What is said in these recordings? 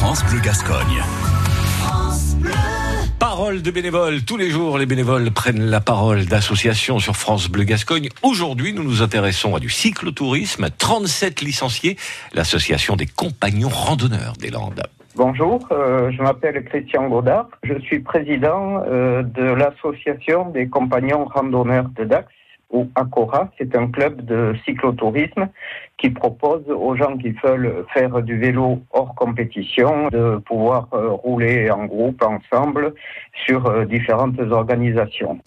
France Bleu Gascogne. Parole de bénévoles. Tous les jours, les bénévoles prennent la parole d'associations sur France Bleu Gascogne. Aujourd'hui, nous nous intéressons à du cyclotourisme. 37 licenciés, l'association des compagnons randonneurs des Landes. Bonjour, euh, je m'appelle Christian Godard. Je suis président euh, de l'association des compagnons randonneurs de Dax ou Acora. C'est un club de cyclotourisme qui propose aux gens qui veulent faire du vélo hors compétition de pouvoir euh, rouler en groupe, ensemble, sur euh, différentes organisations.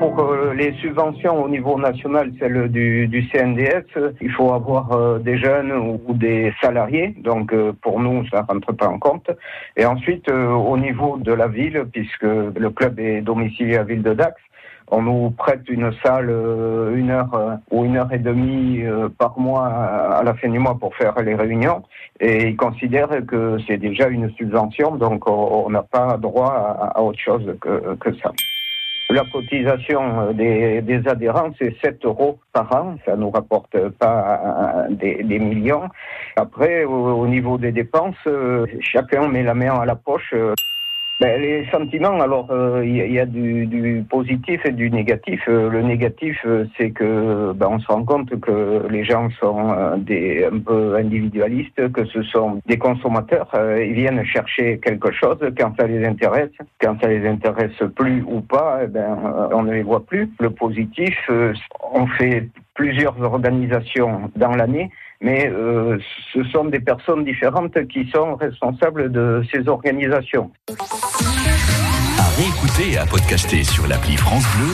Pour euh, les subventions au niveau national, celle du, du CNDS, il faut avoir des jeunes ou, des salariés. Donc pour nous, ça rentre pas en compte. Et ensuite, au niveau de la ville, puisque le club est domicilié à Ville de Dax, on nous prête une salle euh, une heure euh, ou une heure et demie euh, par mois à la fin du mois pour faire les réunions et ils considèrent que c'est déjà une subvention donc on n'a pas droit à, autre chose que, que ça. La cotisation des, des adhérents, c'est 7 euros par an. Ça nous rapporte pas des, millions. Après, au, au niveau des dépenses, chacun met la main à la poche. Euh, ben, les sentiments, alors euh, il y, a- il y a du, du positif et du négatif. Euh, le négatif, euh, c'est que ben, on se rend compte que les gens sont euh, des un peu individualistes, que ce sont des consommateurs. Euh, ils viennent chercher quelque chose quand ça les intéresse. Quand ça les intéresse plus ou pas, eh ben euh, on ne les voit plus. Le positif, euh, on fait plusieurs organisations dans l'année mais euh, ce sont des personnes différentes qui sont responsables de ces organisations. À réécouter et à podcaster sur l'appli France Bleu